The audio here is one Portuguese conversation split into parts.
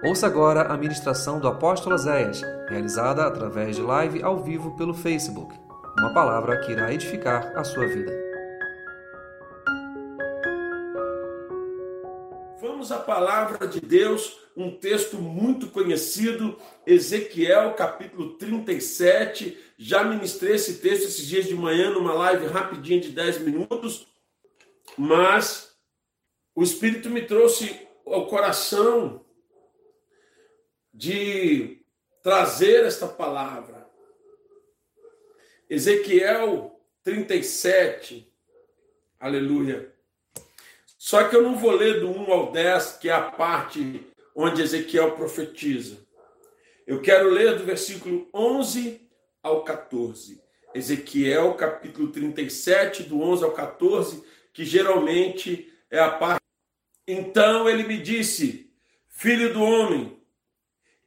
Ouça agora a ministração do apóstolo Zéias, realizada através de live ao vivo pelo Facebook. Uma palavra que irá edificar a sua vida. Vamos à palavra de Deus, um texto muito conhecido, Ezequiel, capítulo 37. Já ministrei esse texto esses dias de manhã numa live rapidinha de 10 minutos, mas o Espírito me trouxe ao coração de trazer esta palavra. Ezequiel 37, aleluia. Só que eu não vou ler do 1 ao 10, que é a parte onde Ezequiel profetiza. Eu quero ler do versículo 11 ao 14. Ezequiel, capítulo 37, do 11 ao 14, que geralmente é a parte. Então ele me disse: Filho do homem,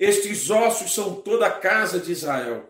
estes ossos são toda a casa de Israel.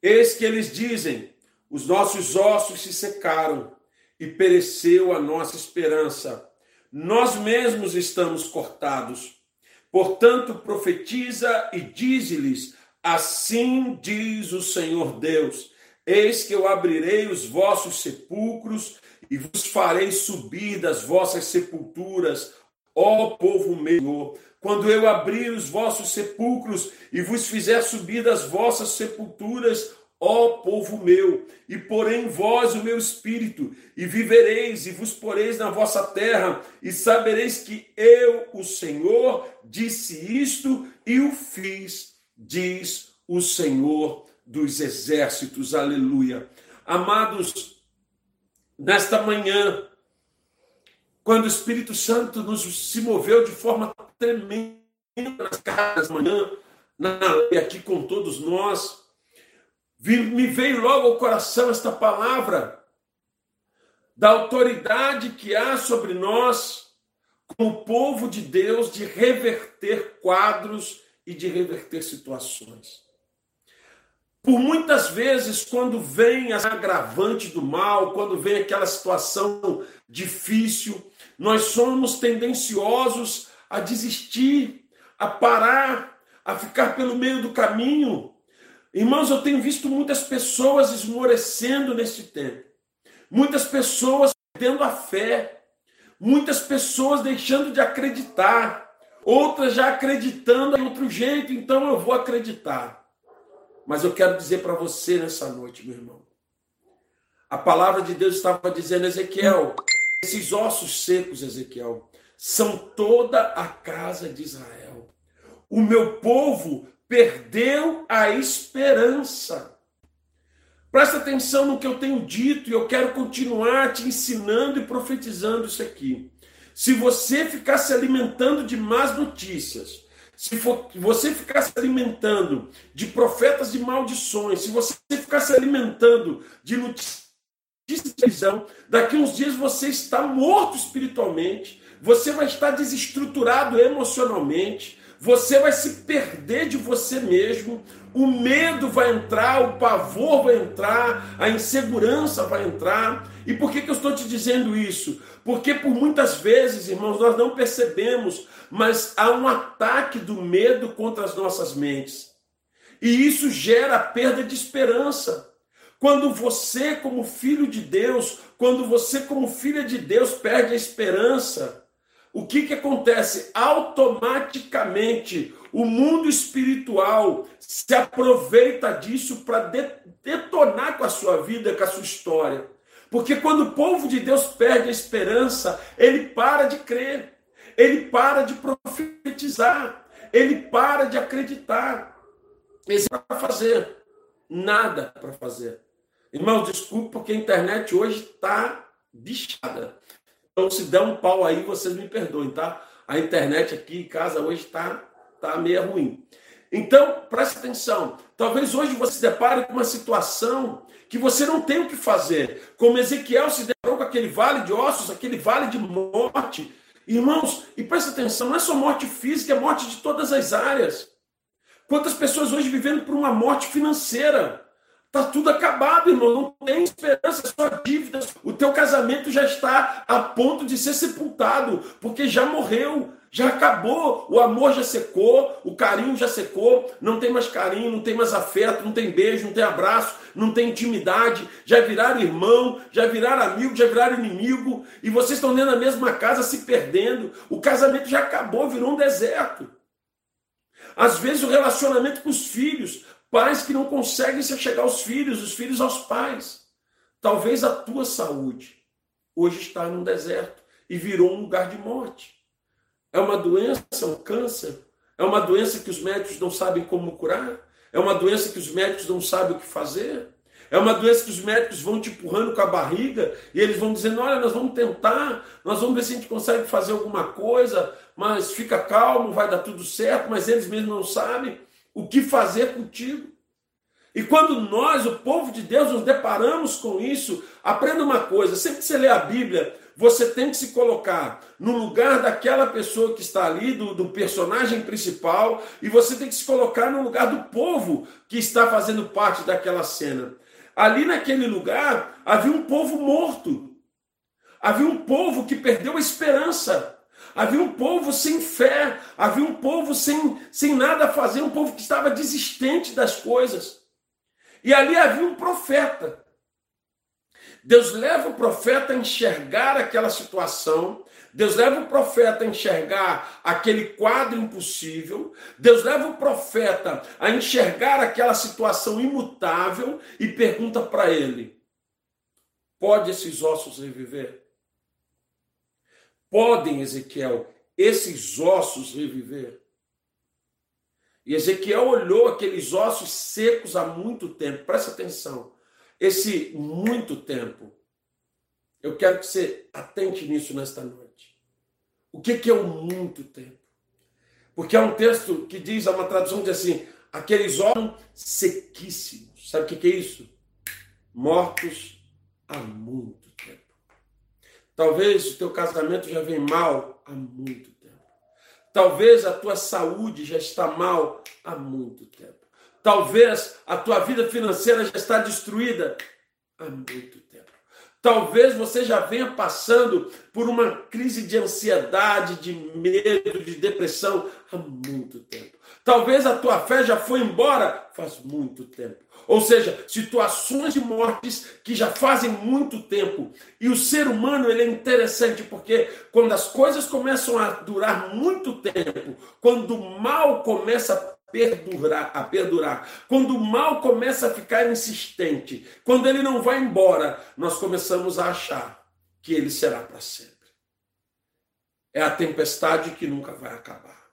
Eis que eles dizem: os nossos ossos se secaram e pereceu a nossa esperança. Nós mesmos estamos cortados. Portanto, profetiza e dize-lhes: Assim diz o Senhor Deus: Eis que eu abrirei os vossos sepulcros e vos farei subir das vossas sepulturas, ó povo meu quando eu abrir os vossos sepulcros e vos fizer subir das vossas sepulturas, ó povo meu, e porém vós o meu espírito, e vivereis, e vos poreis na vossa terra, e sabereis que eu, o Senhor, disse isto e o fiz, diz o Senhor dos exércitos. Aleluia. Amados, nesta manhã, quando o Espírito Santo nos se moveu de forma tremenda nas casas manhã, na aqui com todos nós, me veio logo ao coração esta palavra da autoridade que há sobre nós, como povo de Deus, de reverter quadros e de reverter situações. Por muitas vezes, quando vem as agravantes do mal, quando vem aquela situação difícil, nós somos tendenciosos a desistir, a parar, a ficar pelo meio do caminho. Irmãos, eu tenho visto muitas pessoas esmorecendo neste tempo, muitas pessoas perdendo a fé, muitas pessoas deixando de acreditar, outras já acreditando de outro jeito, então eu vou acreditar. Mas eu quero dizer para você nessa noite, meu irmão. A palavra de Deus estava dizendo, Ezequiel, esses ossos secos, Ezequiel, são toda a casa de Israel. O meu povo perdeu a esperança. Presta atenção no que eu tenho dito e eu quero continuar te ensinando e profetizando isso aqui. Se você ficar se alimentando de más notícias, se for, você ficar se alimentando de profetas de maldições, se você ficar se alimentando de notícias de televisão, daqui uns dias você está morto espiritualmente, você vai estar desestruturado emocionalmente, você vai se perder de você mesmo, o medo vai entrar, o pavor vai entrar, a insegurança vai entrar. E por que, que eu estou te dizendo isso? Porque por muitas vezes, irmãos, nós não percebemos, mas há um ataque do medo contra as nossas mentes. E isso gera perda de esperança. Quando você, como filho de Deus, quando você, como filha de Deus, perde a esperança, o que, que acontece? Automaticamente o mundo espiritual se aproveita disso para detonar com a sua vida, com a sua história. Porque quando o povo de Deus perde a esperança, ele para de crer, ele para de profetizar, ele para de acreditar. Ele para fazer nada para fazer. Irmãos, desculpe porque a internet hoje está bichada. Então, se der um pau aí, vocês me perdoem, tá? A internet aqui em casa hoje está tá meio ruim. Então, preste atenção. Talvez hoje você se depare com uma situação que você não tem o que fazer. Como Ezequiel se deparou com aquele vale de ossos, aquele vale de morte. Irmãos, e preste atenção, não é só morte física, é morte de todas as áreas. Quantas pessoas hoje vivendo por uma morte financeira? Está tudo acabado, irmão. Não tem esperança, só dívidas. O teu casamento já está a ponto de ser sepultado, porque já morreu, Já acabou, o amor já secou, o carinho já secou, não tem mais carinho, não tem mais afeto, não tem beijo, não tem abraço, não tem intimidade, já viraram irmão, já viraram amigo, já viraram inimigo, e vocês estão dentro da mesma casa se perdendo. O casamento já acabou, virou um deserto. Às vezes o relacionamento com os filhos, pais que não conseguem se chegar aos filhos, os filhos aos pais. Talvez a tua saúde hoje está num deserto e virou um lugar de morte. É uma doença, um câncer. É uma doença que os médicos não sabem como curar. É uma doença que os médicos não sabem o que fazer. É uma doença que os médicos vão te empurrando com a barriga e eles vão dizendo: olha, nós vamos tentar, nós vamos ver se a gente consegue fazer alguma coisa, mas fica calmo, vai dar tudo certo, mas eles mesmos não sabem o que fazer contigo. E quando nós, o povo de Deus, nos deparamos com isso, aprenda uma coisa: sempre que você lê a Bíblia, você tem que se colocar no lugar daquela pessoa que está ali, do, do, personagem principal, e você tem que se colocar no lugar do povo que está fazendo parte daquela cena. Ali naquele lugar havia um povo morto, havia um povo que perdeu a esperança, havia um povo sem fé, havia um povo sem, sem nada a fazer, um povo que estava desistente das coisas. E ali havia um profeta Deus leva o profeta a enxergar aquela situação, Deus leva o profeta a enxergar aquele quadro impossível, Deus leva o profeta a enxergar aquela situação imutável e pergunta para ele: pode esses ossos reviver? Podem, Ezequiel, esses ossos reviver? E Ezequiel olhou aqueles ossos secos há muito tempo, presta atenção esse muito tempo. Eu quero que você atente nisso nesta noite. O que, que é o muito tempo? Porque há um texto que diz, há uma tradução que diz assim: aqueles órgãos sequíssimos. Sabe o que, que é isso? Mortos há muito. Talvez o teu casamento já vem mal há muito tempo. Talvez a tua saúde já está mal há muito tempo. Talvez a tua vida financeira já está destruída há muito tempo. Talvez você já venha passando por uma crise de ansiedade, de medo, de depressão há muito tempo. Talvez a tua fé já foi embora faz muito tempo. Ou seja, situações de mortes que já fazem muito tempo. E o ser humano ele é interessante porque quando as coisas começam a durar muito tempo, quando o mal começa a perdurar, a perdurar. Quando o mal começa a ficar insistente, quando ele não vai embora, nós começamos a achar que ele será para sempre. É a tempestade que nunca vai acabar.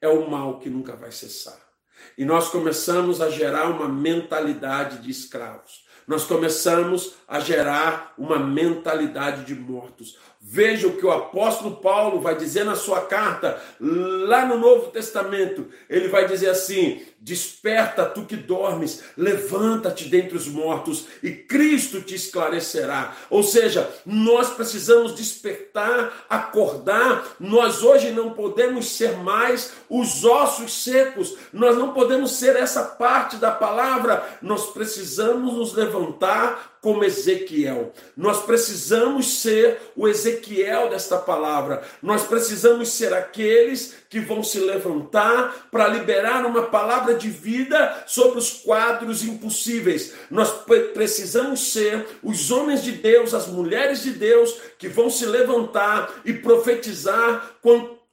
É o mal que nunca vai cessar. E nós começamos a gerar uma mentalidade de escravos. Nós começamos a gerar uma mentalidade de mortos. Veja o que o apóstolo Paulo vai dizer na sua carta, lá no Novo Testamento. Ele vai dizer assim: Desperta, tu que dormes, levanta-te dentre os mortos e Cristo te esclarecerá. Ou seja, nós precisamos despertar, acordar. Nós hoje não podemos ser mais os ossos secos, nós não podemos ser essa parte da palavra. Nós precisamos nos levantar como Ezequiel. Nós precisamos ser o Ezequiel desta palavra. Nós precisamos ser aqueles que vão se levantar para liberar uma palavra de vida sobre os quadros impossíveis. Nós precisamos ser os homens de Deus, as mulheres de Deus que vão se levantar e profetizar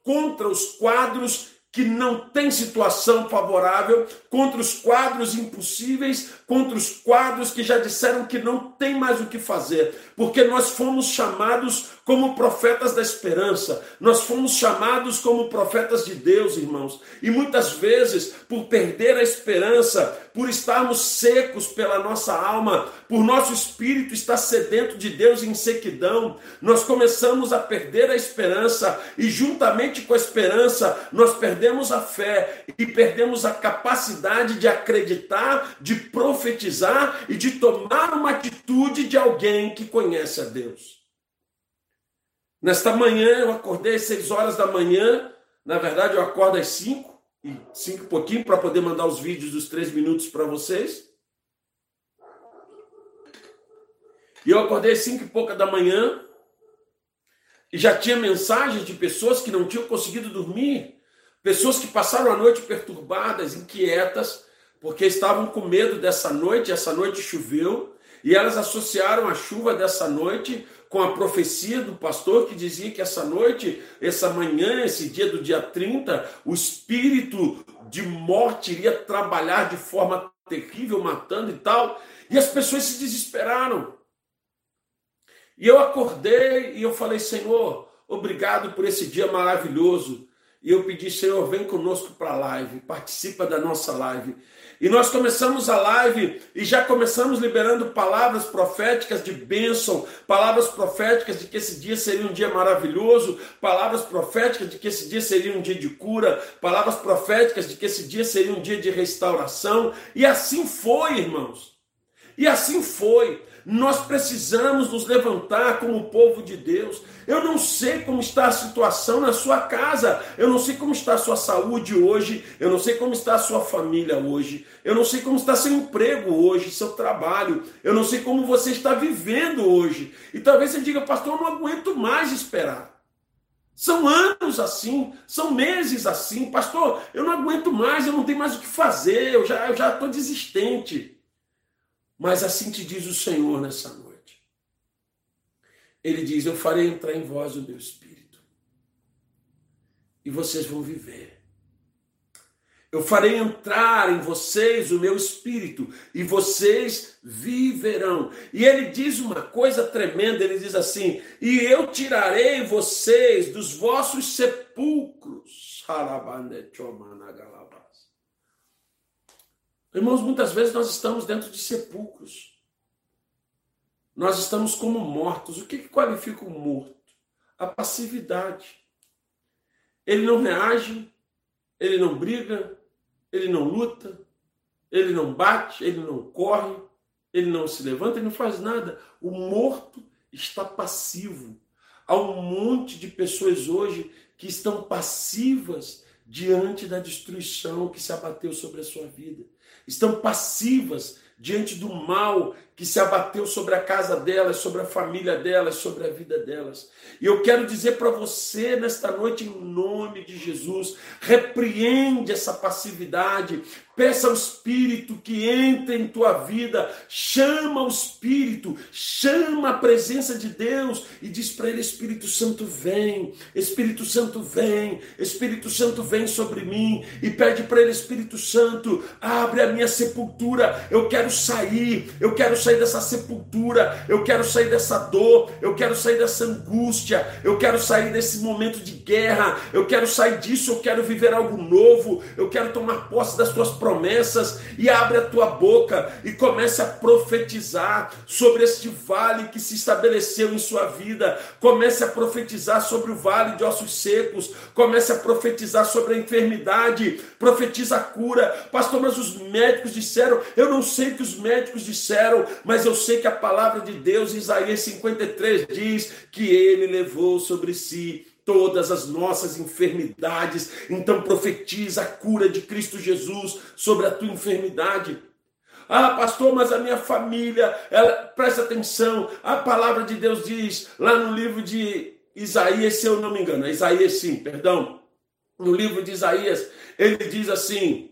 contra os quadros que não tem situação favorável, contra os quadros impossíveis, contra os quadros que já disseram que não tem mais o que fazer, porque nós fomos chamados como profetas da esperança, nós fomos chamados como profetas de Deus, irmãos, e muitas vezes, por perder a esperança, por estarmos secos pela nossa alma, por nosso espírito estar sedento de Deus em sequidão, nós começamos a perder a esperança, e juntamente com a esperança, nós perdemos a fé e perdemos a capacidade de acreditar, de profetizar e de tomar uma atitude de alguém que conhece a Deus. Nesta manhã eu acordei às seis horas da manhã, na verdade eu acordo às cinco, e cinco e pouquinho para poder mandar os vídeos dos três minutos para vocês. E eu acordei às cinco e pouca da manhã, E já tinha mensagens de pessoas que não tinham conseguido dormir, pessoas que passaram a noite perturbadas, inquietas, porque estavam com medo dessa noite, essa noite choveu, e elas associaram a chuva dessa noite com a profecia do pastor que dizia que essa noite, essa manhã, esse dia do dia 30, o espírito de morte iria trabalhar de forma terrível, matando e tal. E as pessoas se desesperaram. E eu acordei e eu falei, Senhor, obrigado por esse dia maravilhoso. E eu pedi, Senhor, vem conosco para a live, participa da nossa live. E nós começamos a live e já começamos liberando palavras proféticas de bênção, palavras proféticas de que esse dia seria um dia maravilhoso, palavras proféticas de que esse dia seria um dia de cura, palavras proféticas de que esse dia seria um dia de restauração. E assim foi, irmãos. E assim foi. Nós precisamos nos levantar como povo de Deus. Eu não sei como está a situação na sua casa, eu não sei como está a sua saúde hoje, eu não sei como está a sua família hoje, eu não sei como está seu emprego hoje, seu trabalho, eu não sei como você está vivendo hoje. E talvez você diga, pastor, eu não aguento mais esperar. São anos assim, são meses assim, pastor. Eu não aguento mais, eu não tenho mais o que fazer, eu já estou já desistente. Mas assim te diz o Senhor nessa noite. Ele diz: Eu farei entrar em vós o meu espírito, e vocês vão viver. Eu farei entrar em vocês o meu espírito e vocês viverão. E ele diz uma coisa tremenda: ele diz assim: E eu tirarei vocês dos vossos sepulcros. Irmãos, muitas vezes nós estamos dentro de sepulcros. Nós estamos como mortos. O que, que qualifica o morto? A passividade. Ele não reage, ele não briga, ele não luta, ele não bate, ele não corre, ele não se levanta, ele não faz nada. O morto está passivo. Há um monte de pessoas hoje que estão passivas diante da destruição que se abateu sobre a sua vida estão passivas diante do mal que se abateu sobre a casa delas, sobre a família delas, sobre a vida delas. E eu quero dizer para você nesta noite, em nome de Jesus, repreende essa passividade, peça ao Espírito que entre em tua vida, chama o Espírito, chama a presença de Deus e diz para ele: Espírito Santo, vem, Espírito Santo, vem, Espírito Santo, vem sobre mim, e pede para ele: Espírito Santo, abre a minha sepultura, eu quero sair, eu quero sair dessa sepultura, eu quero sair dessa dor, eu quero sair dessa angústia, eu quero sair desse momento de guerra, eu quero sair disso, eu quero viver algo novo, eu quero tomar posse das tuas promessas e abre a tua boca e comece a profetizar sobre este vale que se estabeleceu em sua vida, comece a profetizar sobre o vale de ossos secos, comece a profetizar sobre a enfermidade, profetiza a cura. Pastor, mas os médicos disseram, eu não sei o que os médicos disseram, mas eu sei que a palavra de Deus, Isaías 53, diz que ele levou sobre si todas as nossas enfermidades. Então profetiza a cura de Cristo Jesus sobre a tua enfermidade. Ah, pastor, mas a minha família, ela, presta atenção, a palavra de Deus diz lá no livro de Isaías, se eu não me engano, é Isaías sim, perdão. No livro de Isaías, ele diz assim: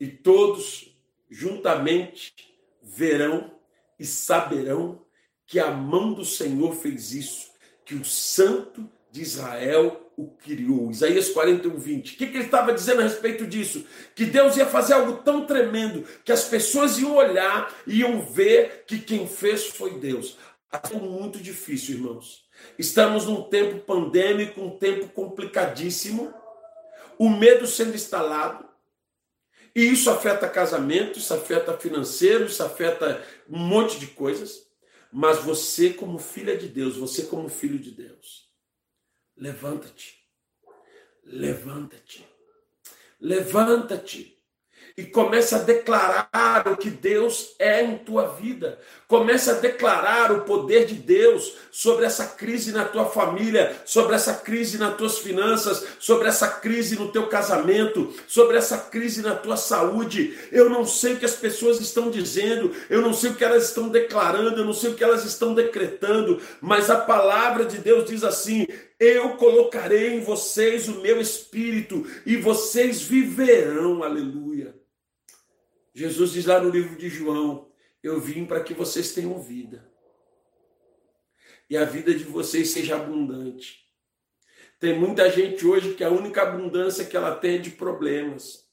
E todos juntamente verão e saberão que a mão do Senhor fez isso, que o Santo de Israel o criou. Isaías 41, 20. O que, ele estava dizendo a respeito disso? Que Deus ia fazer algo tão tremendo que as pessoas iam olhar e iam ver que quem fez foi Deus. É muito difícil, irmãos. Estamos num tempo pandêmico, um tempo complicadíssimo, o medo sendo instalado, e isso afeta casamento, isso afeta financeiro, isso afeta um monte de coisas. Mas você, como filha de Deus, você, como filho de Deus, levanta-te. Levanta-te. Levanta-te. E comece a declarar o que Deus é em tua vida. Comece a declarar o poder de Deus sobre essa crise na tua família, sobre essa crise nas tuas finanças, sobre essa crise no teu casamento, sobre essa crise na tua saúde. Eu não sei o que as pessoas estão dizendo, eu não sei o que elas estão declarando, eu não sei o que elas estão decretando, mas a palavra de Deus diz assim: eu colocarei em vocês o meu espírito e vocês viverão. Aleluia. Jesus diz lá no livro de João: Eu vim para que vocês tenham vida. E a vida de vocês seja abundante. Tem muita gente hoje que a única abundância que ela tem é de problemas.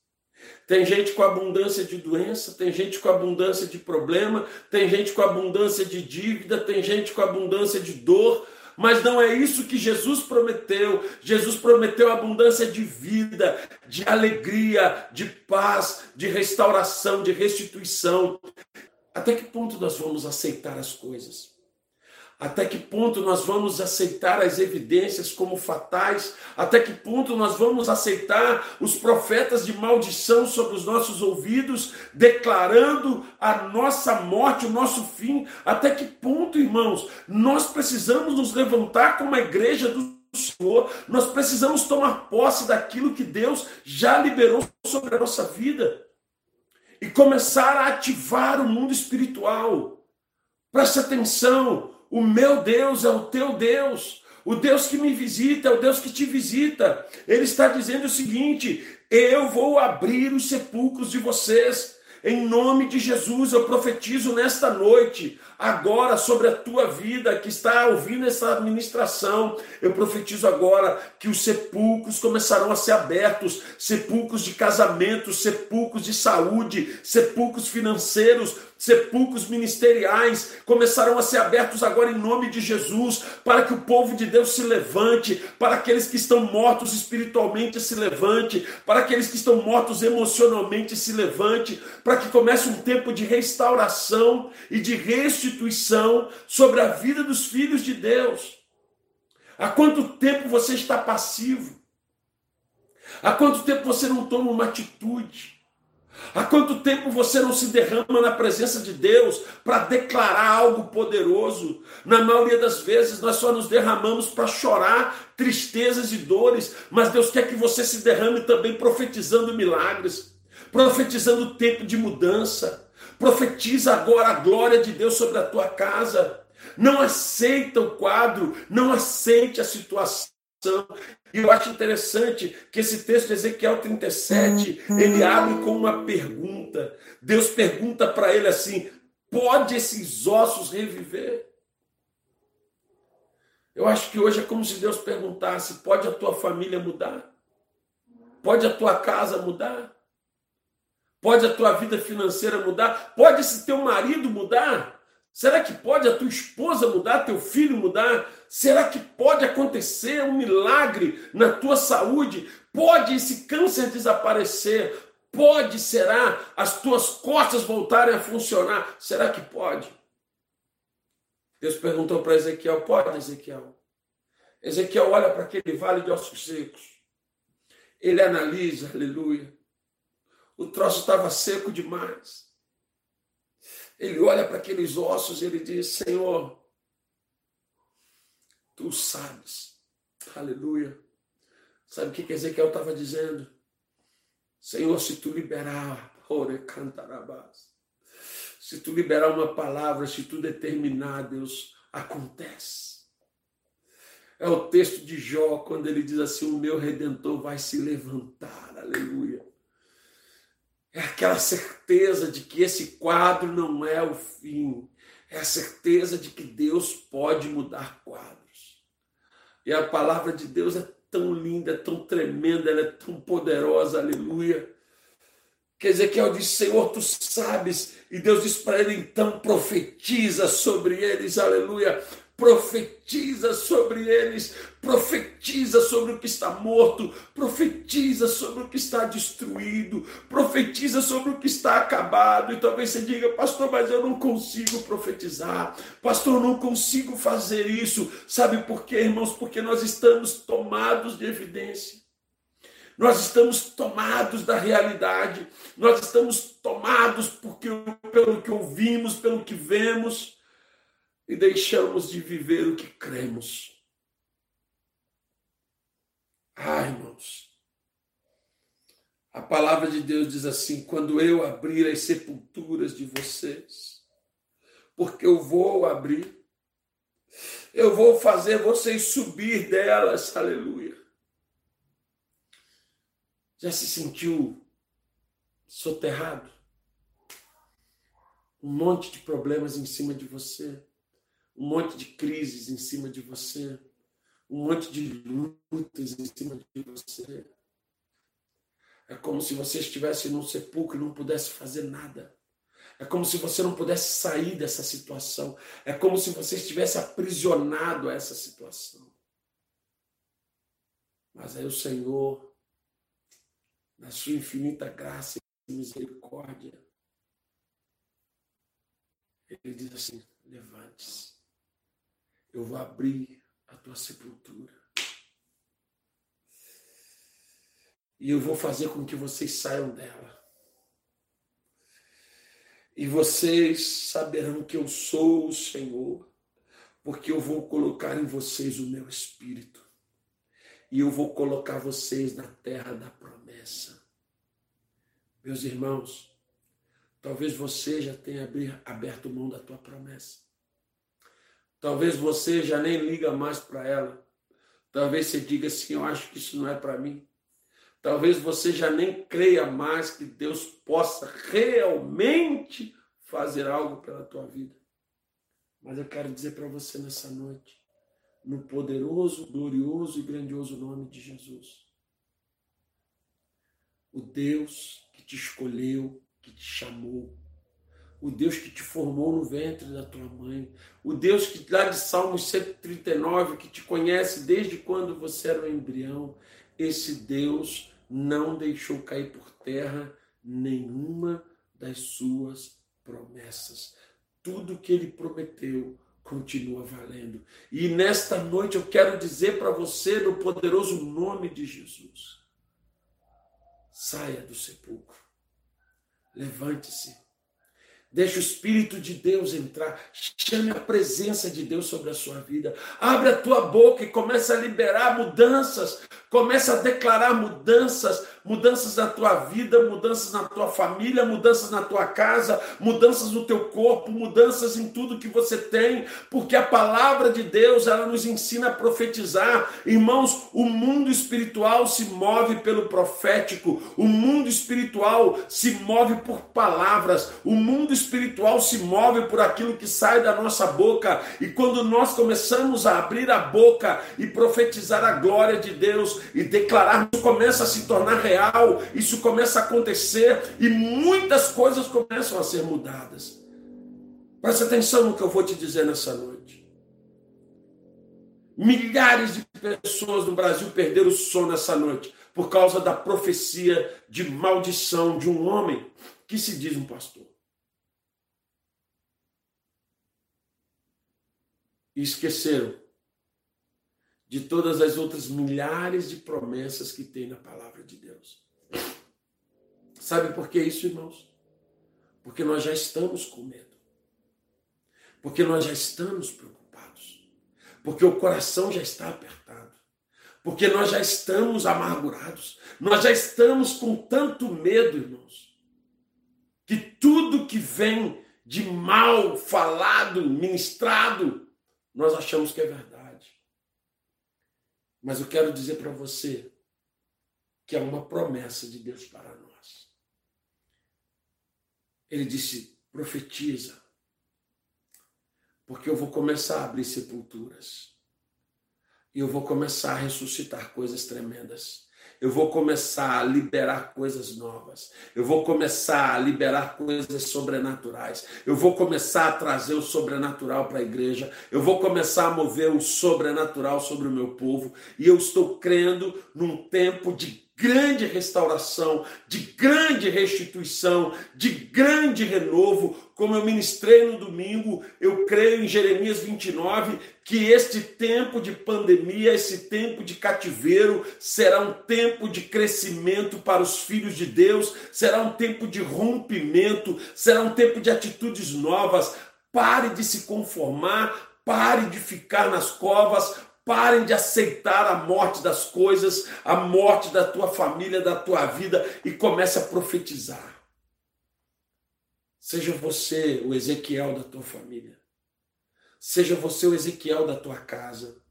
Tem gente com abundância de doença, tem gente com abundância de problema, tem gente com abundância de dívida, tem gente com abundância de dor, mas não é isso que Jesus prometeu. Jesus prometeu abundância de vida, de alegria, de paz, de restauração, de restituição. Até que ponto nós vamos aceitar as coisas? Até que ponto nós vamos aceitar as evidências como fatais? Até que ponto nós vamos aceitar os profetas de maldição sobre os nossos ouvidos, declarando a nossa morte, o nosso fim? Até que ponto, irmãos, nós precisamos nos levantar como a igreja do Senhor, nós precisamos tomar posse daquilo que Deus já liberou sobre a nossa vida e começar a ativar o mundo espiritual. Preste atenção, o meu Deus é o teu Deus. O Deus que me visita é o Deus que te visita. Ele está dizendo o seguinte: eu vou abrir os sepulcros de vocês. Em nome de Jesus, eu profetizo nesta noite, agora, sobre a tua vida que está ouvindo essa administração. Eu profetizo agora que os sepulcros começarão a ser abertos sepulcros de casamento, sepulcros de saúde, sepulcros financeiros, sepulcros ministeriais começarão a ser abertos agora em nome de Jesus, para que o povo de Deus se levante, para aqueles que estão mortos espiritualmente se levante, para aqueles que estão mortos emocionalmente se levante, para que comece um tempo de restauração e de restituição sobre a vida dos filhos de Deus. Há quanto tempo você está passivo? Há quanto tempo você não toma uma atitude? Há quanto tempo você não se derrama na presença de Deus para declarar algo poderoso? Na maioria das vezes nós só nos derramamos para chorar tristezas e dores, mas Deus quer que você se derrame também profetizando milagres, profetizando tempo de mudança. Profetiza agora a glória de Deus sobre a tua casa. Não aceita o quadro, não aceite a situação e eu acho interessante que esse texto de Ezequiel 37, ele abre com uma pergunta. Deus pergunta para ele assim: pode esses ossos reviver? Eu acho que hoje é como se Deus perguntasse: pode a tua família mudar? Pode a tua casa mudar? Pode a tua vida financeira mudar? Pode esse teu marido mudar? Será que pode a tua esposa mudar, teu filho mudar? Será que pode acontecer um milagre na tua saúde? Pode esse câncer desaparecer? Pode, será, as tuas costas voltarem a funcionar? Será que pode? Deus perguntou para Ezequiel: pode, Ezequiel? Ezequiel olha para aquele vale de ossos secos. Ele analisa, aleluia. O troço estava seco demais. Ele olha para aqueles ossos e ele diz: Senhor, tu sabes. Aleluia. Sabe o que Ezequiel estava dizendo? Senhor, se tu liberar, ore cantarabás. Se tu liberar uma palavra, se tu determinar, Deus, acontece. É o texto de Jó, quando ele diz assim: O meu redentor vai se levantar. Aleluia. É aquela certeza de que esse quadro não é o fim. É a certeza de que Deus pode mudar quadros. E a palavra de Deus é tão linda, é tão tremenda, ela é tão poderosa, aleluia. Que Ezequiel diz: Senhor, tu sabes. E Deus diz para ele: então profetiza sobre eles, aleluia profetiza sobre eles, profetiza sobre o que está morto, profetiza sobre o que está destruído, profetiza sobre o que está acabado. E talvez você diga, pastor, mas eu não consigo profetizar, pastor, eu não consigo fazer isso. Sabe por quê, irmãos? Porque nós estamos tomados de evidência. Nós estamos tomados da realidade, nós estamos tomados porque, pelo que ouvimos, pelo que vemos, e deixamos de viver o que cremos. Ai, irmãos, a palavra de Deus diz assim: quando eu abrir as sepulturas de vocês, porque eu vou abrir, eu vou fazer vocês subir delas, aleluia. Já se sentiu soterrado? Um monte de problemas em cima de você, um monte de crises em cima de você, um monte de lutas em cima de você. É como se você estivesse num sepulcro e não pudesse fazer nada. É como se você não pudesse sair dessa situação. É como se você estivesse aprisionado a essa situação. Mas aí o Senhor, na sua infinita graça e misericórdia, ele diz assim: levante-se, eu vou abrir a tua sepultura. E eu vou fazer com que vocês saiam dela. E vocês saberão que eu sou o Senhor, porque eu vou colocar em vocês o meu espírito. E eu vou colocar vocês na terra da promessa. Meus irmãos, talvez você já tenha aberto mão da tua promessa. Talvez você já nem liga mais para ela. Talvez você diga assim: eu acho que isso não é para mim. Talvez você já nem creia mais que Deus possa realmente fazer algo pela tua vida. Mas eu quero dizer para você nessa noite, no poderoso, glorioso e grandioso nome de Jesus. O Deus que te escolheu, que te chamou, o Deus que te formou no ventre da tua mãe, o Deus que lá de Salmos 139, que te conhece desde quando você era um embrião, esse Deus não deixou cair por terra nenhuma das suas promessas. Tudo que ele prometeu continua valendo. E nesta noite eu quero dizer para você, no poderoso nome de Jesus: saia do sepulcro, levante-se Deixe o Espírito de Deus entrar. Chame a presença de Deus sobre a sua vida. Abre a tua boca e comece a liberar mudanças. Comece a declarar mudanças mudanças na tua vida, mudanças na tua família, mudanças na tua casa, mudanças no teu corpo, mudanças em tudo que você tem, porque a palavra de Deus, ela nos ensina a profetizar. Irmãos, o mundo espiritual se move pelo profético, o mundo espiritual se move por palavras, o mundo espiritual se move por aquilo que sai da nossa boca, e quando nós começamos a abrir a boca e profetizar a glória de Deus e declarar, começa a se tornar real real, isso começa a acontecer e muitas coisas começam a ser mudadas. Preste atenção no que eu vou te dizer nessa noite. Milhares de pessoas no Brasil perderam o sono essa noite por causa da profecia de maldição de um homem que se diz um pastor. E esqueceram de todas as outras milhares de promessas que tem na palavra de Deus. Sabe por que isso, irmãos? Porque nós já estamos com medo. Porque nós já estamos preocupados. Porque o coração já está apertado. Porque nós já estamos amargurados. Nós já estamos com tanto medo, irmãos, que tudo que vem de mal falado, ministrado, nós achamos que é verdade. Mas eu quero dizer para você que é uma promessa de Deus para nós. Ele disse: profetiza, porque eu vou começar a abrir sepulturas. E eu vou começar a ressuscitar coisas tremendas. Eu vou começar a liberar coisas novas. Eu vou começar a liberar coisas sobrenaturais. Eu vou começar a trazer o sobrenatural para a igreja. Eu vou começar a mover o sobrenatural sobre o meu povo. E eu estou crendo num tempo de grande restauração, de grande restituição, de grande renovo, como eu ministrei no domingo, eu creio em Jeremias 29 que este tempo de pandemia, esse tempo de cativeiro, será um tempo de crescimento para os filhos de Deus, será um tempo de rompimento, será um tempo de atitudes novas. Pare de se conformar, pare de ficar nas covas, Parem de aceitar a morte das coisas, a morte da tua família, da tua vida e comece a profetizar. Seja você o Ezequiel da tua família. Seja você o Ezequiel da tua casa.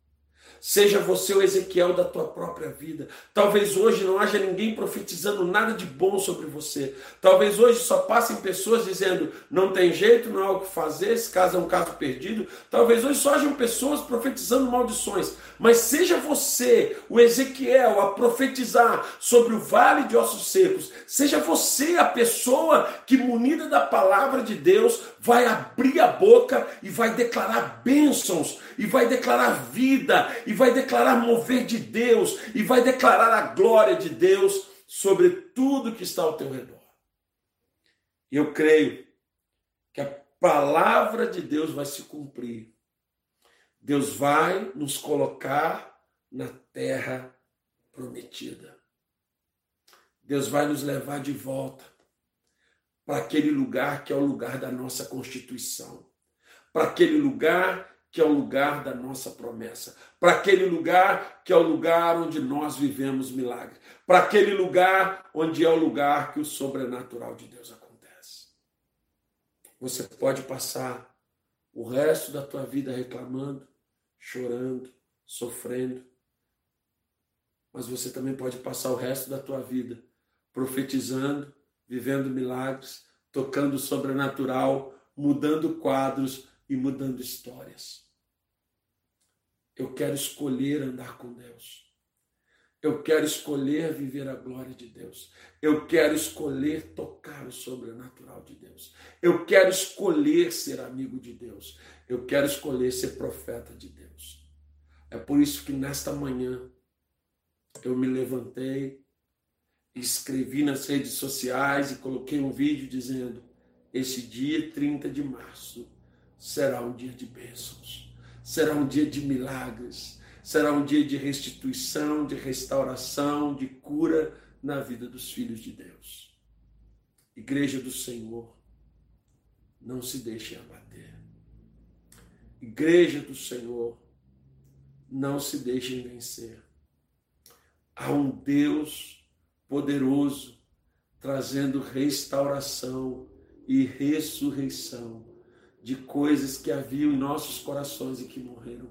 Seja você o Ezequiel da tua própria vida. Talvez hoje não haja ninguém profetizando nada de bom sobre você. Talvez hoje só passem pessoas dizendo: não tem jeito, não há o que fazer, esse caso é um caso perdido. Talvez hoje só hajam pessoas profetizando maldições. Mas seja você o Ezequiel a profetizar sobre o vale de ossos secos. Seja você a pessoa que, munida da palavra de Deus, vai abrir a boca e vai declarar bênçãos, e vai declarar vida, e vai declarar mover de Deus, e vai declarar a glória de Deus sobre tudo que está ao teu redor. Eu creio que a palavra de Deus vai se cumprir. Deus vai nos colocar na terra prometida. Deus vai nos levar de volta para aquele lugar que é o lugar da nossa constituição, para aquele lugar que é o lugar da nossa promessa, para aquele lugar que é o lugar onde nós vivemos milagre, para aquele lugar onde é o lugar que o sobrenatural de Deus acontece. Você pode passar o resto da tua vida reclamando, chorando, sofrendo, mas você também pode passar o resto da tua vida profetizando, vivendo milagres, tocando o sobrenatural, mudando quadros e mudando histórias. Eu quero escolher andar com Deus. Eu quero escolher viver a glória de Deus. Eu quero escolher tocar o sobrenatural de Deus. Eu quero escolher ser amigo de Deus. Eu quero escolher ser profeta de Deus. É por isso que nesta manhã eu me levantei escrevi nas redes sociais e coloquei um vídeo dizendo: esse dia 30 de março será um dia de bênçãos, será um dia de milagres, será um dia de restituição, de restauração, de cura na vida dos filhos de Deus. Igreja do Senhor, não se deixe abater. Igreja do Senhor, não se deixem vencer. Há um Deus poderoso, trazendo restauração e ressurreição de coisas que haviam em nossos corações e que morreram.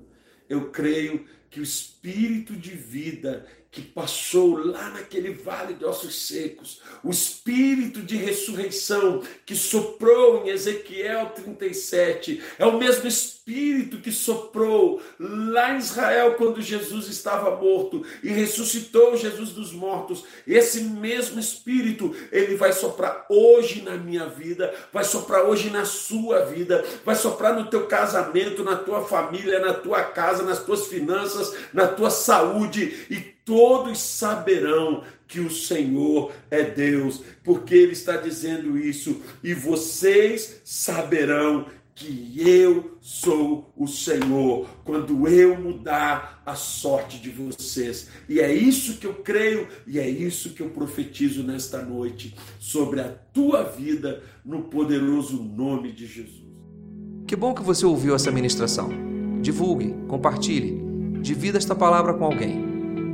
Eu creio que o espírito de vida que passou lá naquele vale de ossos secos, o espírito de ressurreição que soprou em Ezequiel 37, é o mesmo espírito que soprou lá em Israel quando Jesus estava morto e ressuscitou Jesus dos mortos. Esse mesmo espírito, ele vai soprar hoje na minha vida, vai soprar hoje na sua vida, vai soprar no teu casamento, na tua família, na tua casa, nas tuas finanças, na tua saúde e todos saberão que o Senhor é Deus, porque Ele está dizendo isso, e vocês saberão que eu sou o Senhor, quando eu mudar a sorte de vocês. E é isso que eu creio e é isso que eu profetizo nesta noite sobre a tua vida, no poderoso nome de Jesus. Que bom que você ouviu essa ministração. Divulgue, compartilhe, divida esta palavra com alguém.